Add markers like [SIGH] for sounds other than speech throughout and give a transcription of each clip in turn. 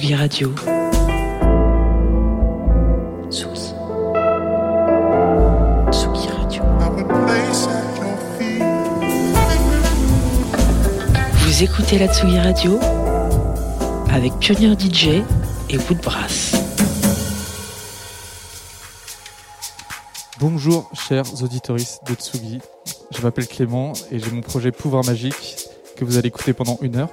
Tsugi Radio. Tsugi. Tsugi Radio. Vous écoutez la Tsugi Radio avec Pionnier DJ et Woodbrass. Bonjour chers auditoristes de Tsugi, je m'appelle Clément et j'ai mon projet Pouvoir Magique que vous allez écouter pendant une heure.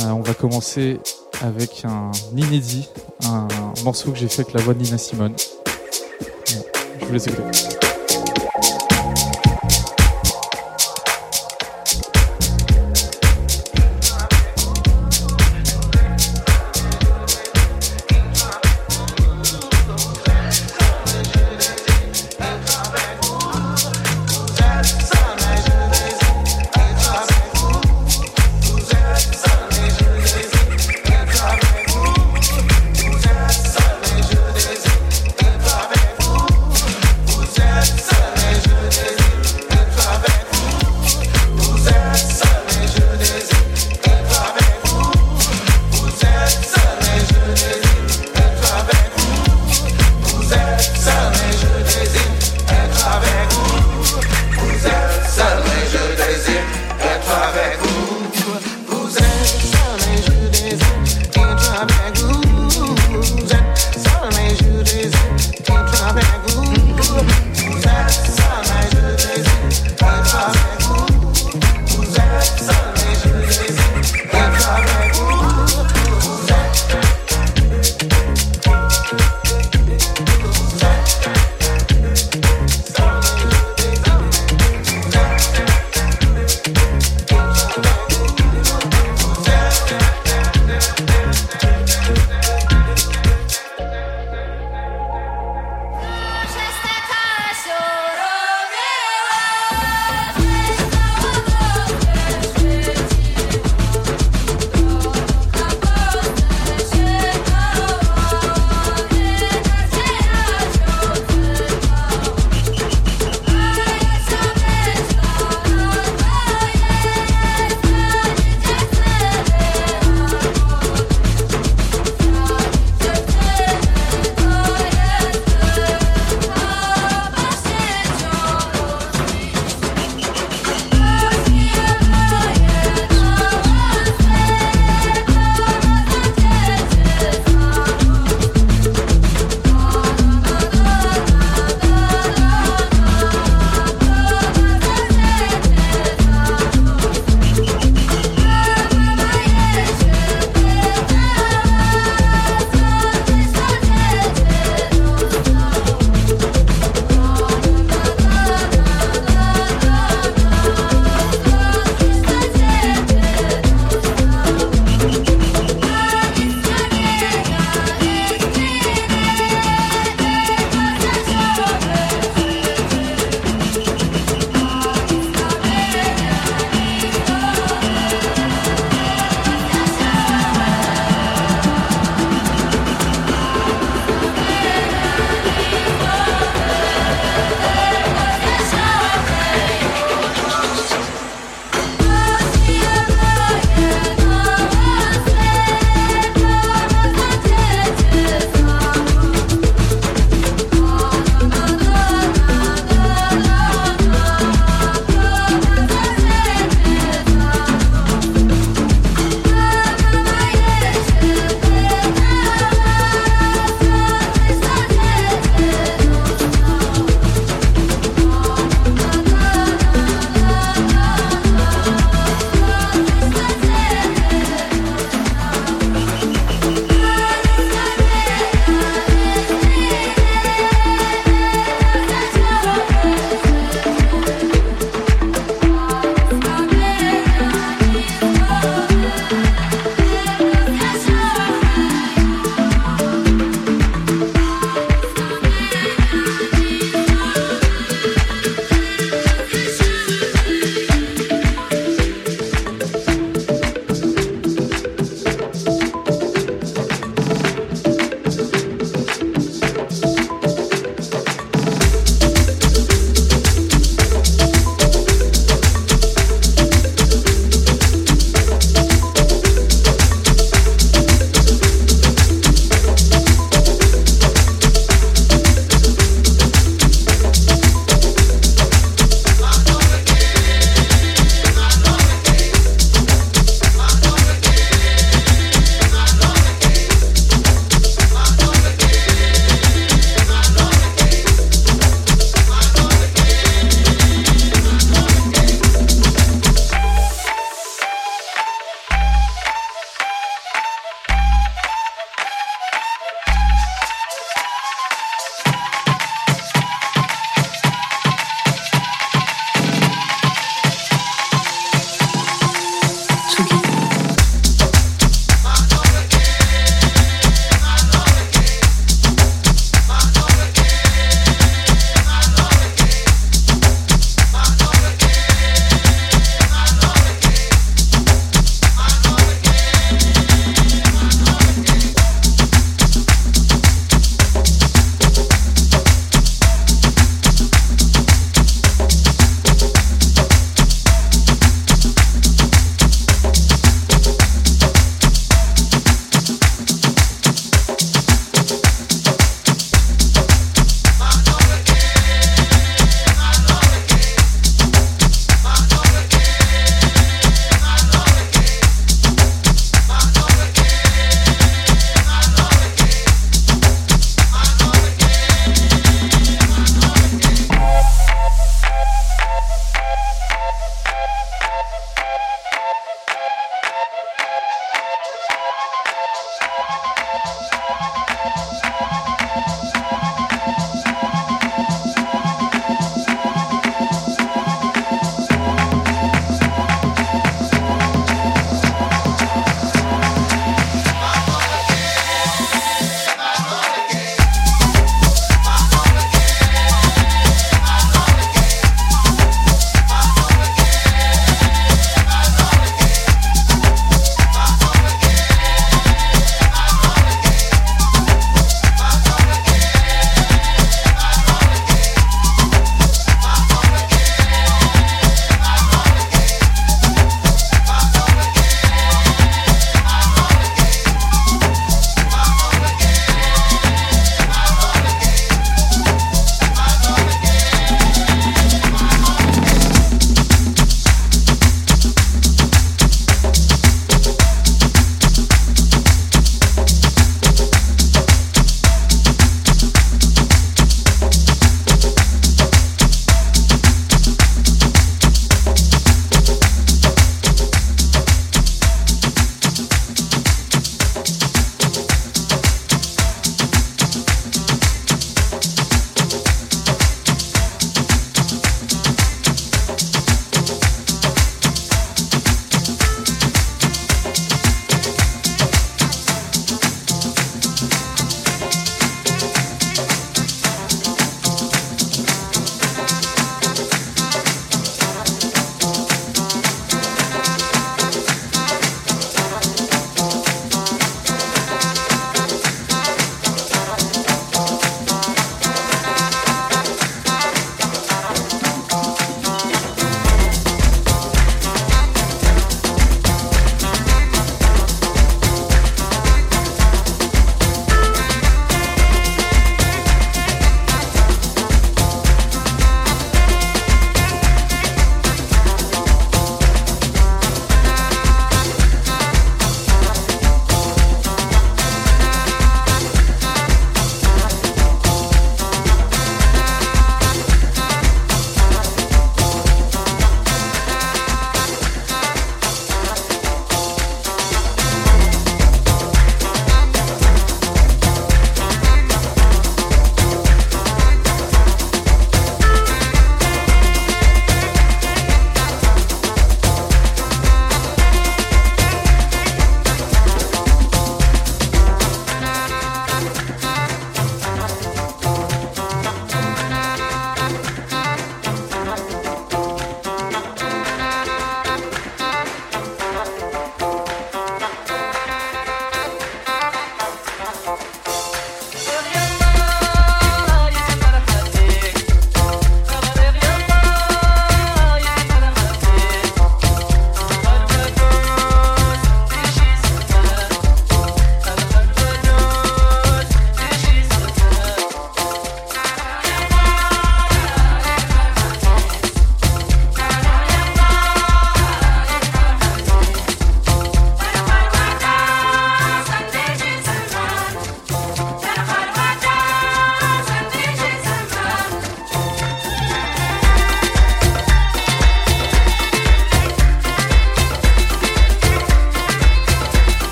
Euh, on va commencer avec un inédit, un morceau que j'ai fait avec la voix de Nina Simone. Je vous laisse écouter.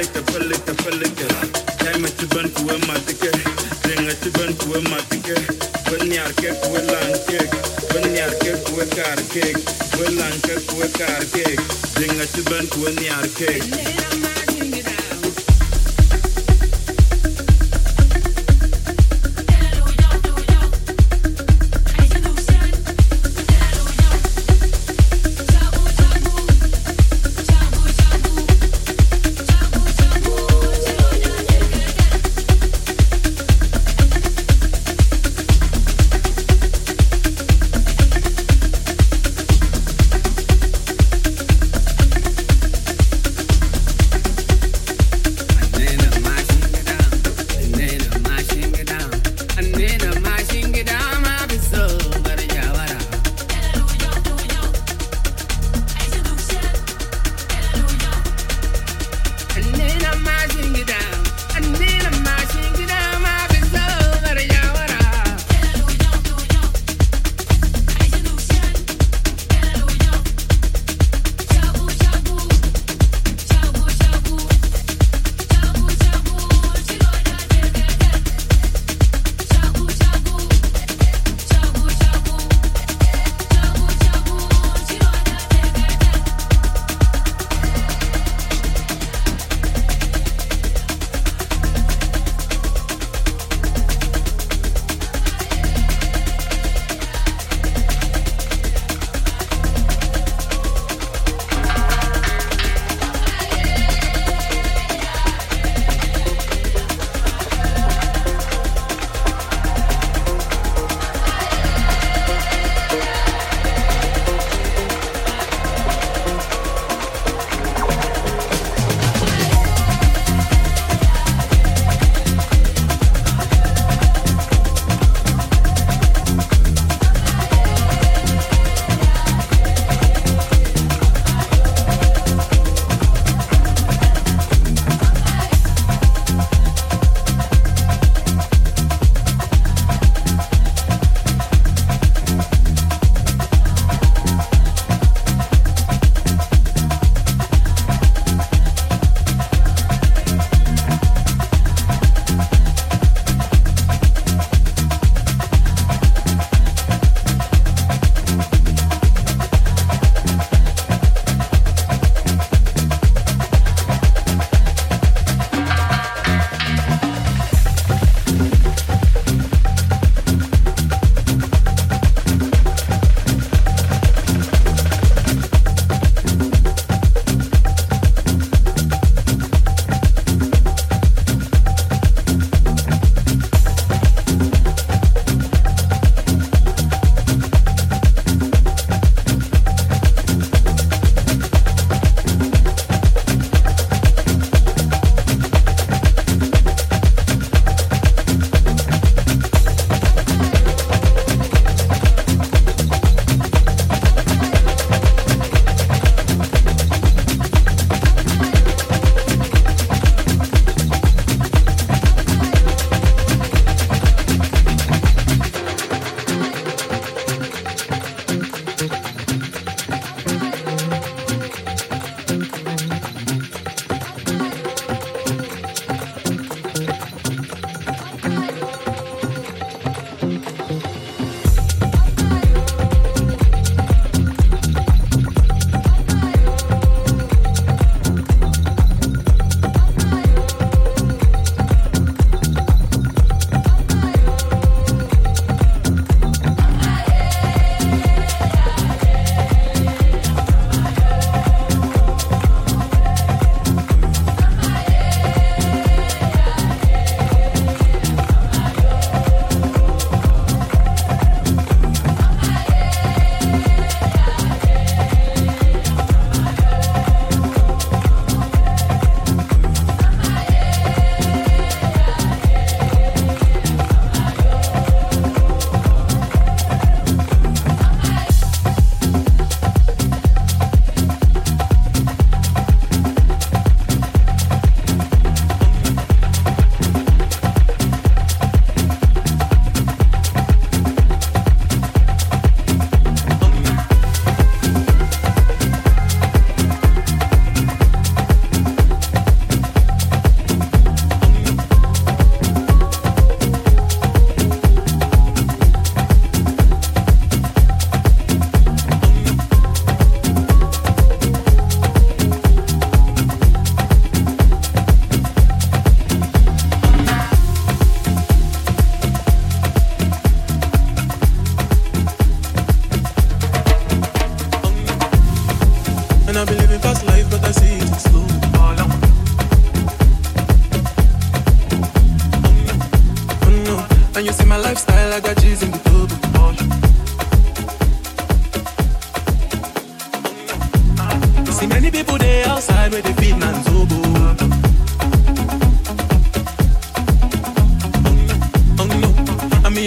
Pelika, pelika, pelika. Time at your bent to a matica. Then at your bent to a matica. When you are kept well and cake. When you are kept with car cake. Well and kept with car cake. Then at your bent when you are cake.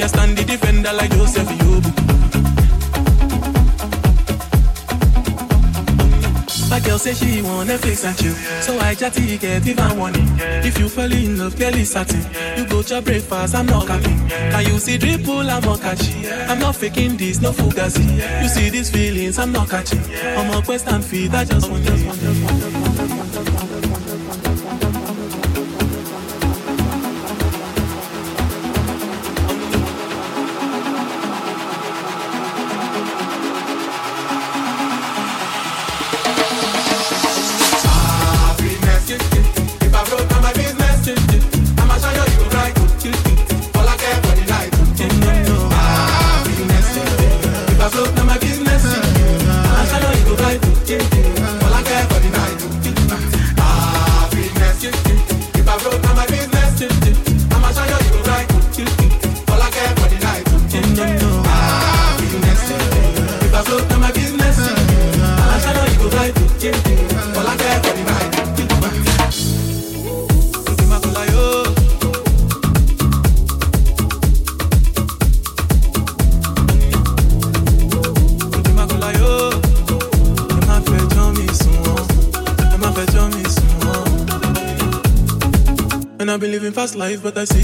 I stand the defender like Joseph Yobo. My girl say she want Netflix and chill, so I chatty get even warning. If you fall in love, girl, clearly certain. You go to breakfast, I'm not capping. Can you see dripple, I'm not catching. I'm not faking this, no fugazi. You see these feelings, I'm not catching. I'm a quest and feed, I just want you. If life, but I see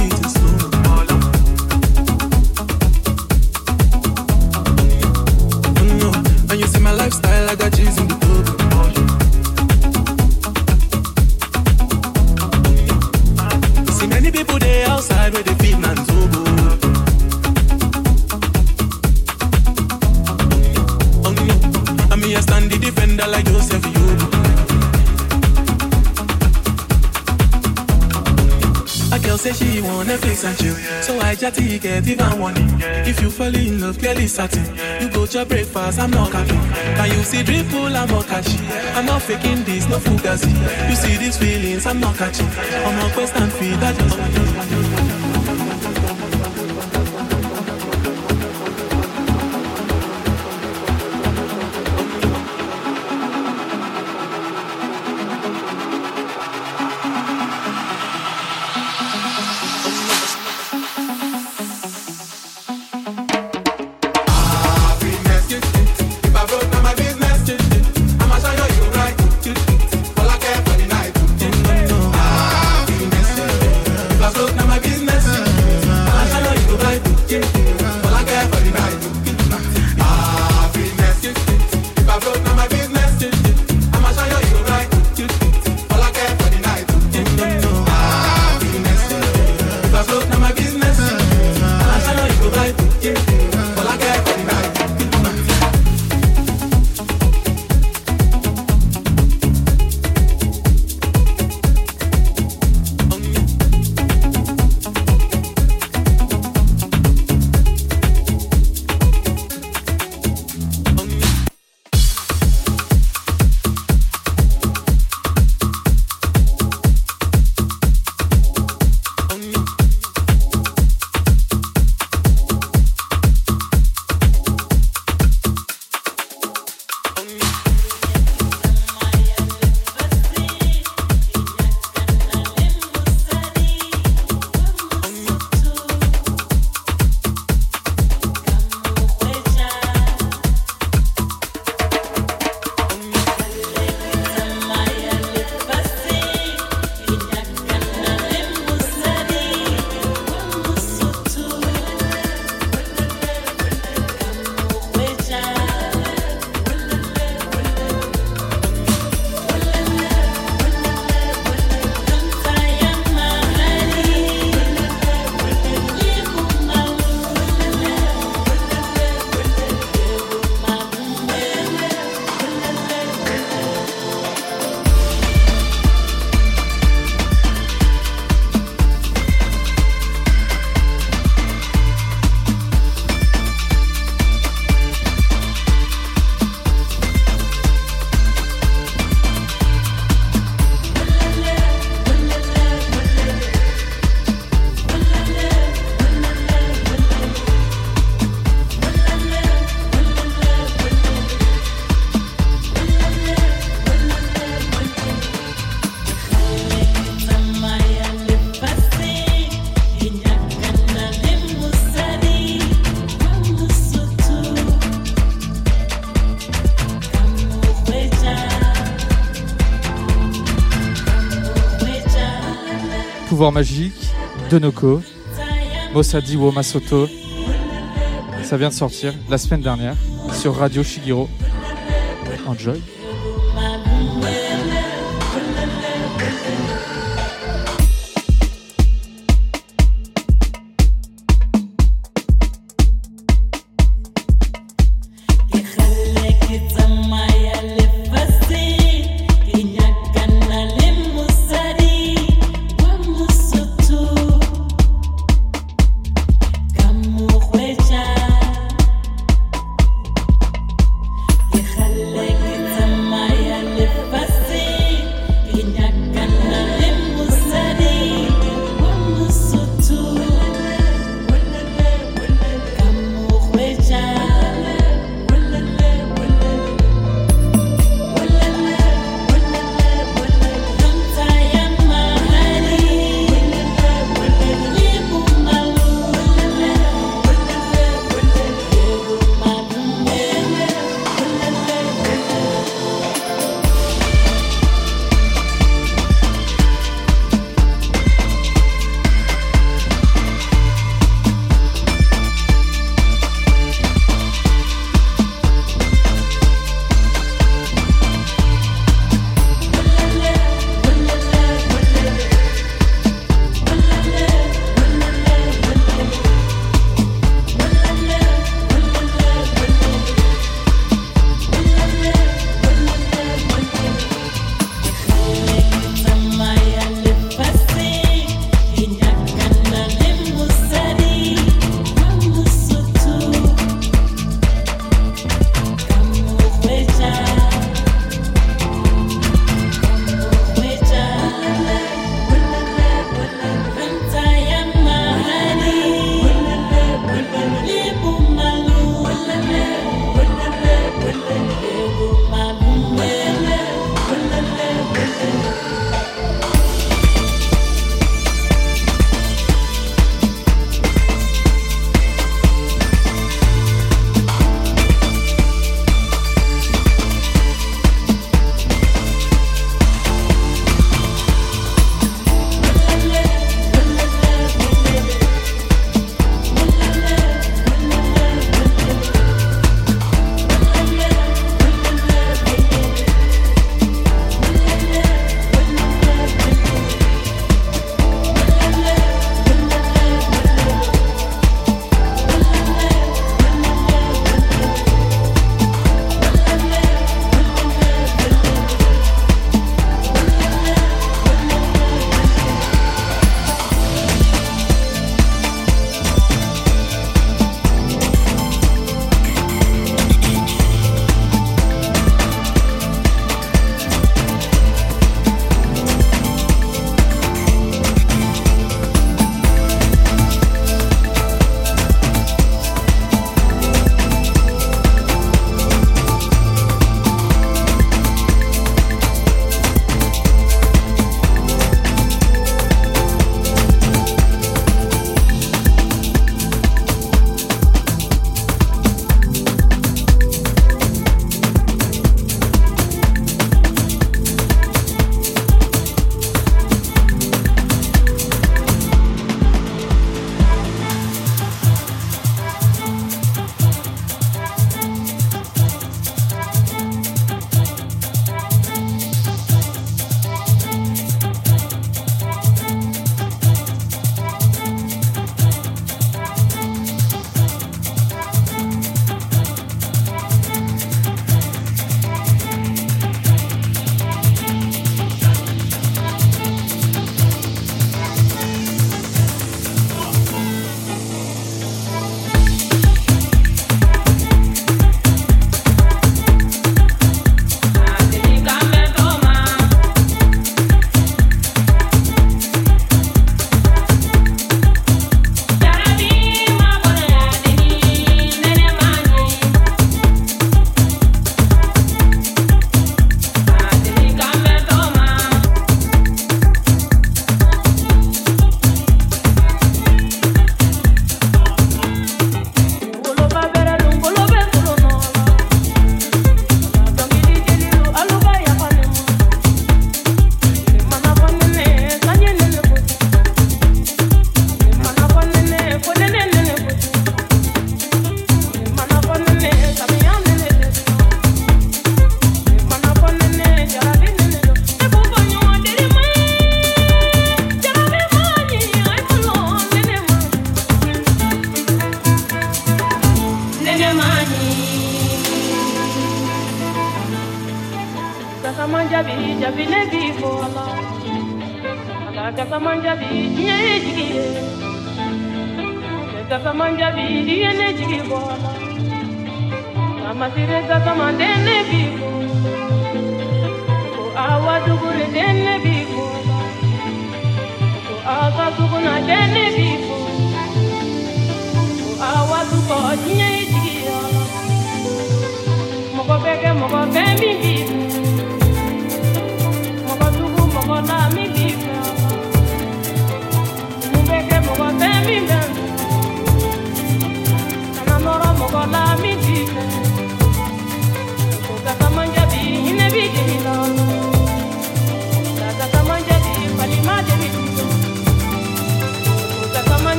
A girl say she wanna Netflix and chill, so I chatty get even warning. If you fall in love, clearly certain. You go to breakfast, I'm not capping. Can you see dripple, I'm not catching. I'm not faking this, no fugazi. You see these feelings, I'm not catching. I'm on quest and feed, I just want you. Magique, Denoko, Mosadi wo Masoto. Ça vient de sortir la semaine dernière sur Radio Shigiro. Enjoy.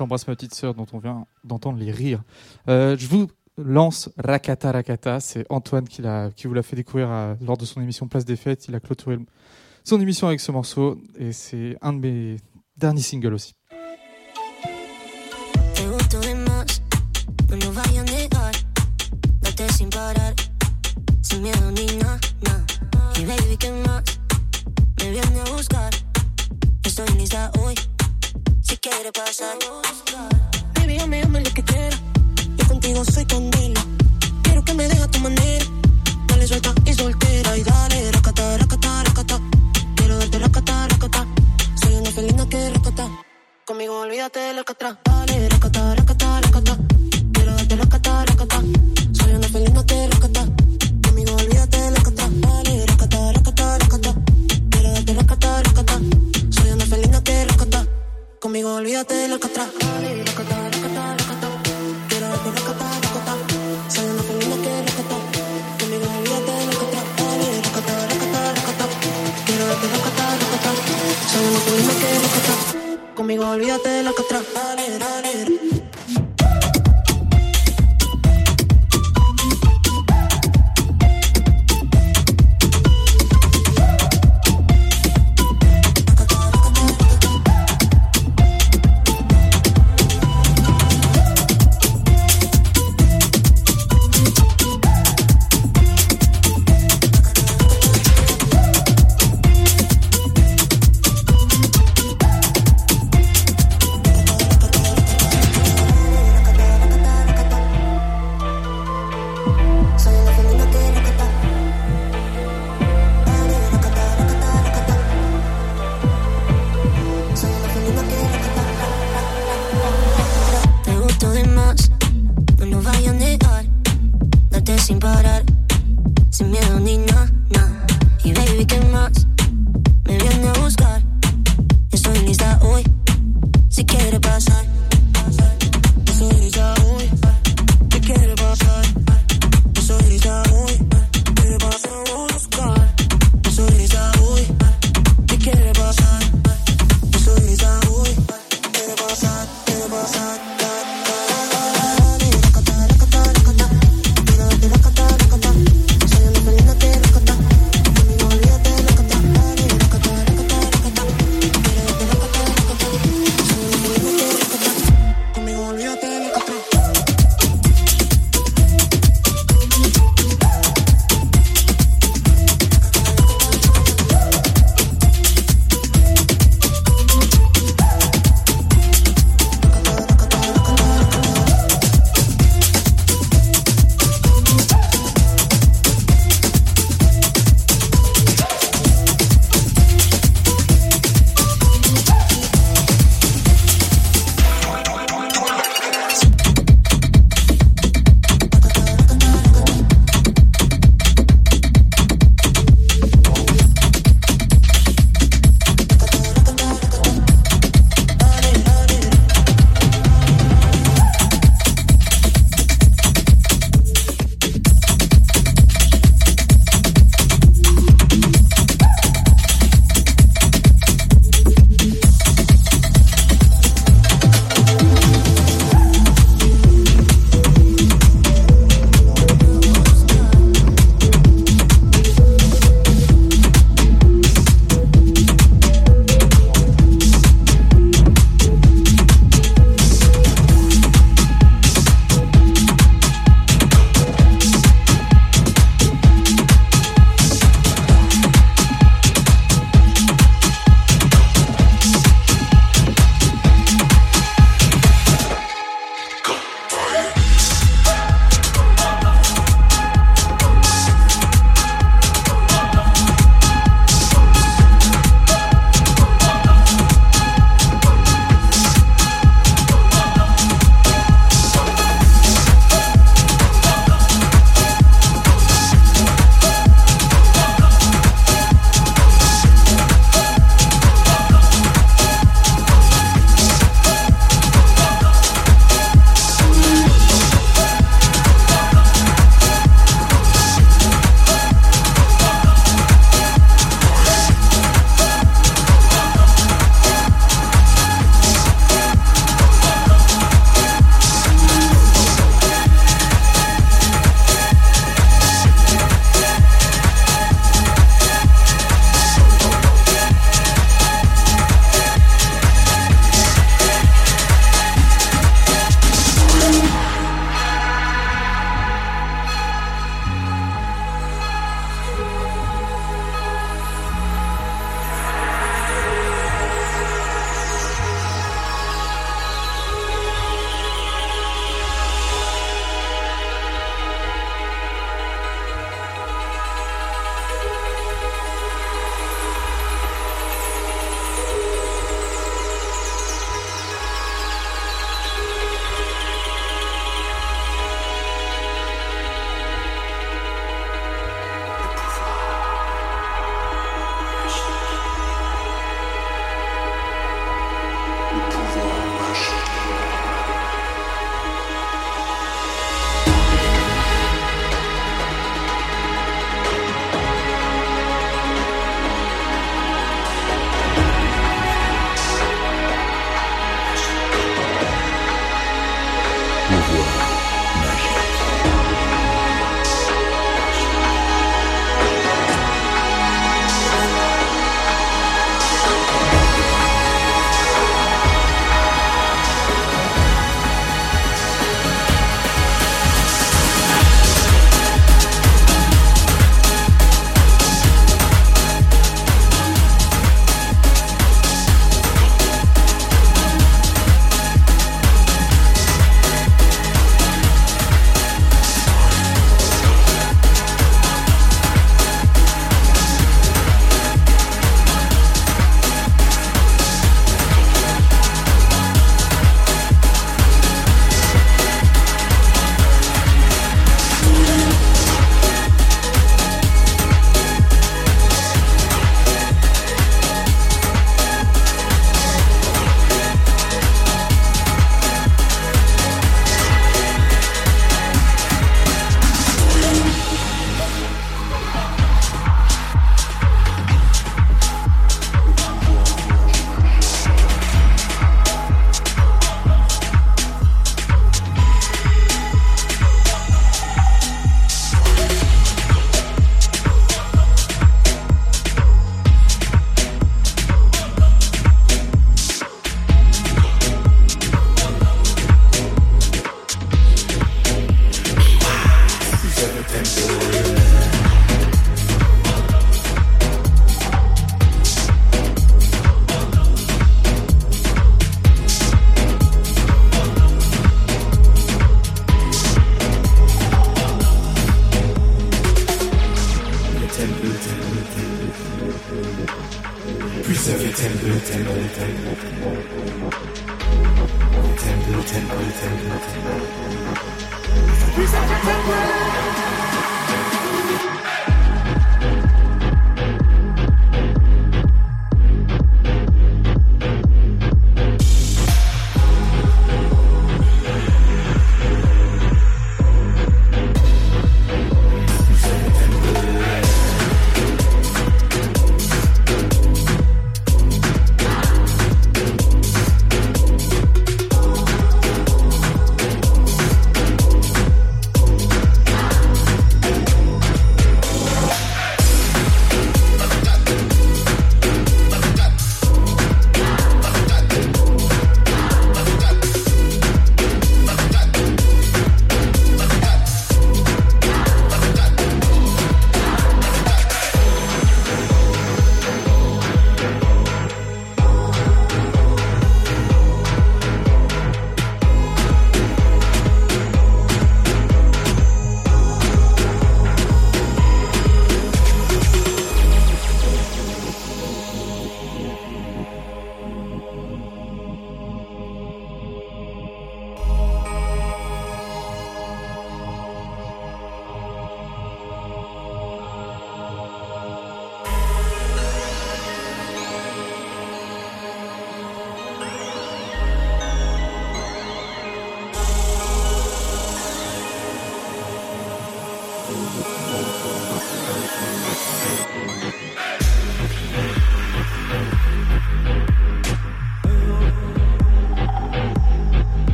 J'embrasse ma petite sœur dont on vient d'entendre les rires. Euh, je vous lance Rakata Rakata. C'est Antoine qui, qui vous l'a fait découvrir à- lors de son émission Place des Fêtes. Il a clôturé son émission avec ce morceau et c'est un de mes derniers singles aussi. Si quiere pasar. Baby, llame, llame lo que quiera. Yo contigo soy candela. Quiero que me deje a tu manera. Dale suelta y soltera. Y dale, racata, racata, racata. Quiero darte racata, racata. Soy una felina que racata. Conmigo olvídate del alcatraz. Dale, racata, racata, racata. Quiero darte racata, racata. Soy una felina que racata. Conmigo olvídate del alcatraz. Dale, racata, racata, racata. Quiero darte racata, racata. Conmigo olvídate. Dale, racata, racata, racata. Quiero darte racata, racata. Soy una felina que racata. Conmigo olvídate del alcatraz. Dale, racata, racata, racata. Quiero darte racata, racata. Soy una felina que racata. Conmigo olvídate del alcatraz. Dale, dale.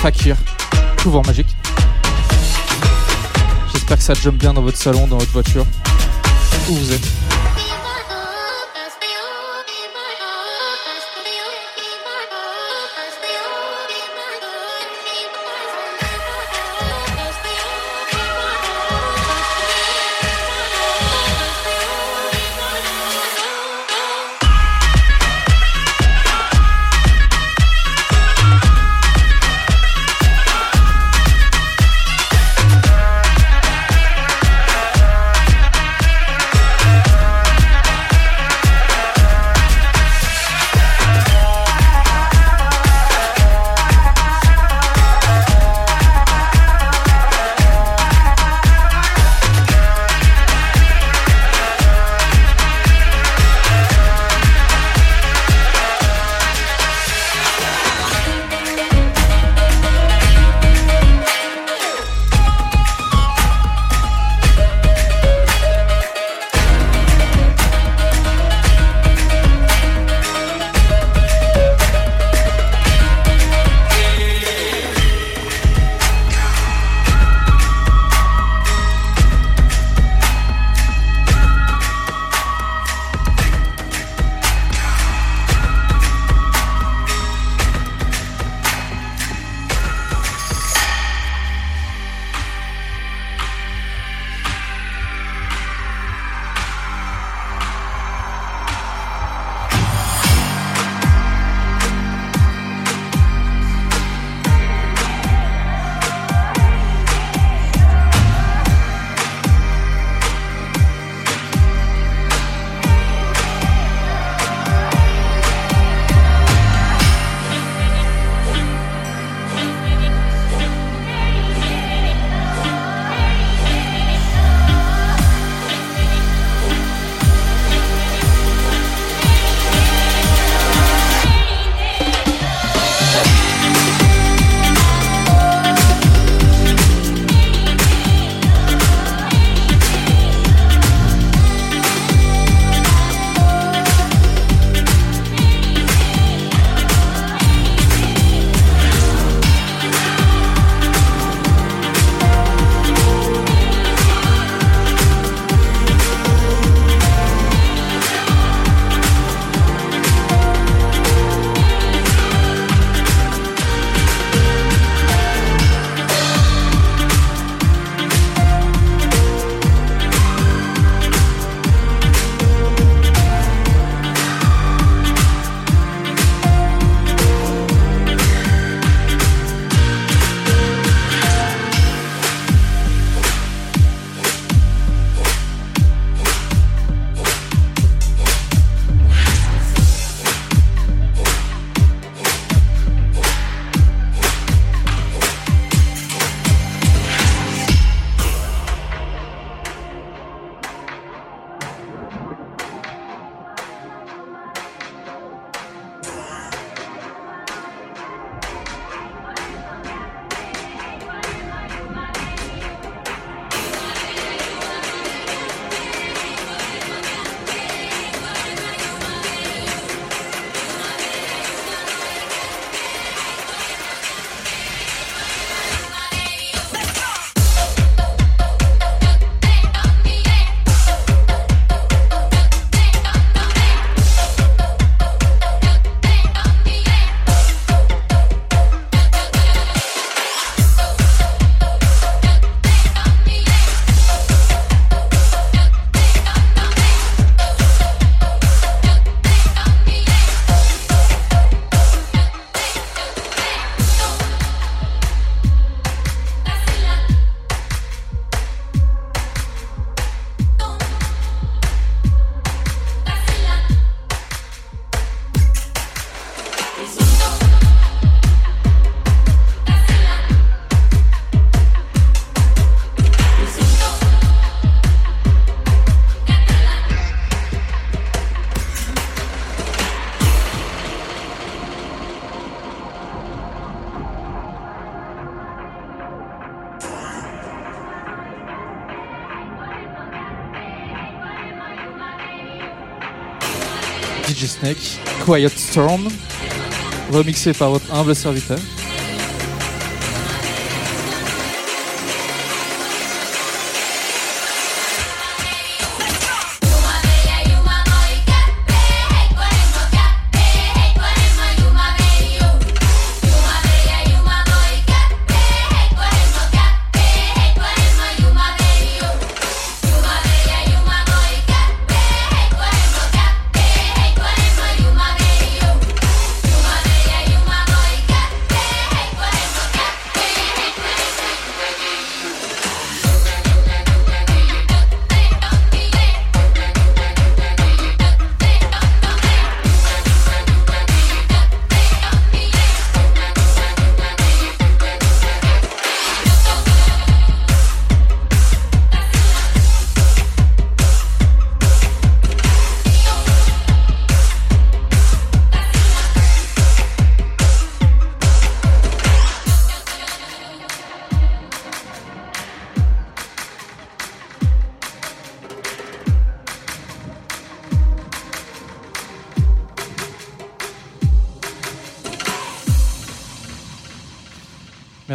Fakir, Pouvoir Magique. J'espère que ça jump bien dans votre salon, dans votre voiture, où vous êtes. Storm, remixé par votre humble serviteur.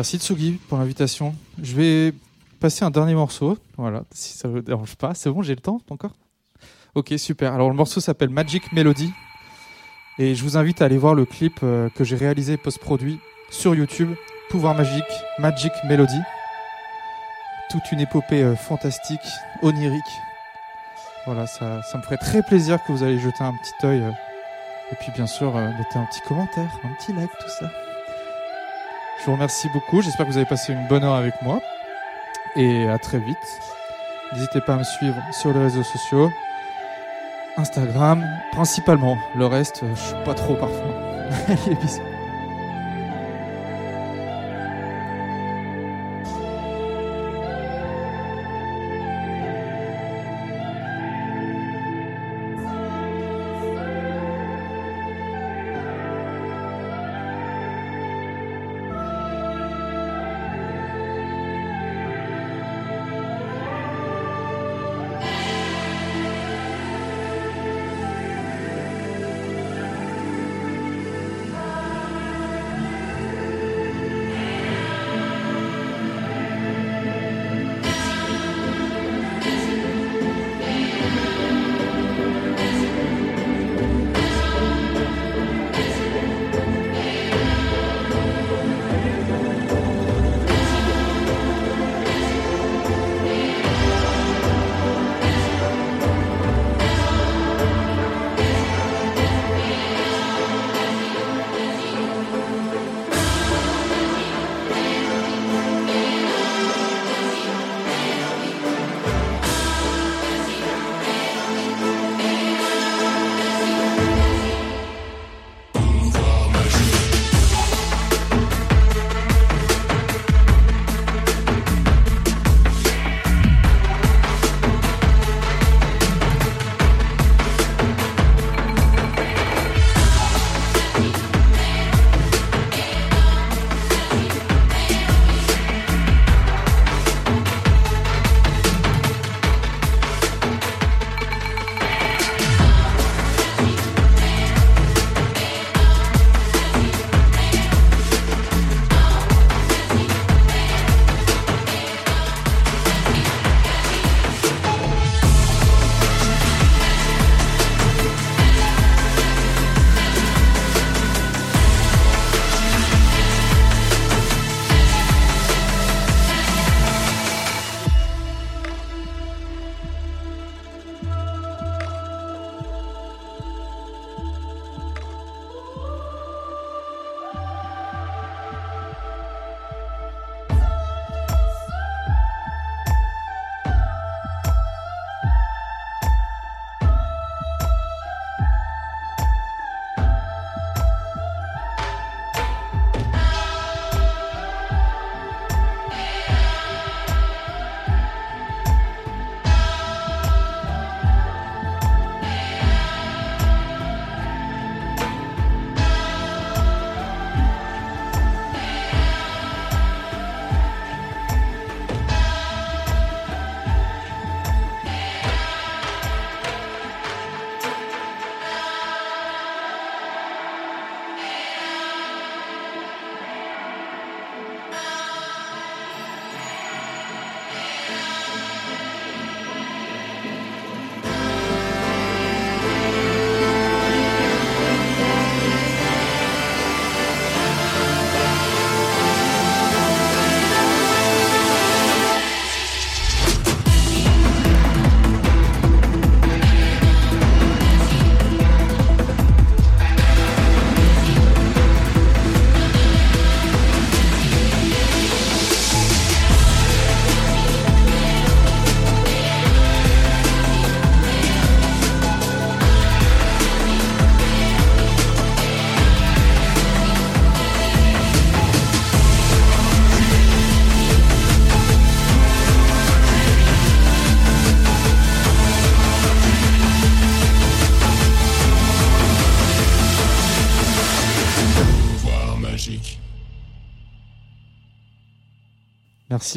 Merci Tsugi pour l'invitation. Je vais passer un dernier morceau. Voilà, si ça vous dérange pas. C'est bon, j'ai le temps encore? Ok, super. Alors le morceau s'appelle Magic Melody. Et je vous invite à aller voir le clip euh, que j'ai réalisé post-produit sur YouTube. Pouvoir magique, Magic Melody. Toute une épopée euh, fantastique, onirique. Voilà, ça, ça me ferait très plaisir que vous allez jeter un petit œil. euh, et puis bien sûr, mettez un petit commentaire, un petit like, tout ça. Je vous remercie beaucoup. J'espère que vous avez passé une bonne heure avec moi. Et à très vite. N'hésitez pas à me suivre sur les réseaux sociaux. Instagram, principalement. Le reste, je suis pas trop [LAUGHS] bisous.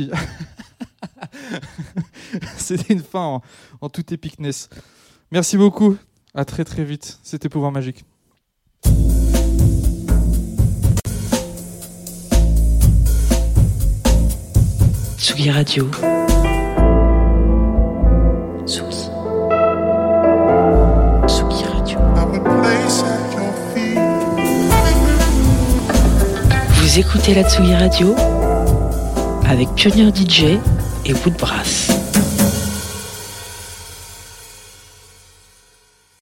[LAUGHS] C'était une fin en, en toute épicness. Merci beaucoup. À très très vite. C'était Pouvoir Magique. Tsugi Radio. Tsugi. Tsugi Radio. Vous écoutez la Tsugi Radio? Avec Pionnier DJ et Woodbrass.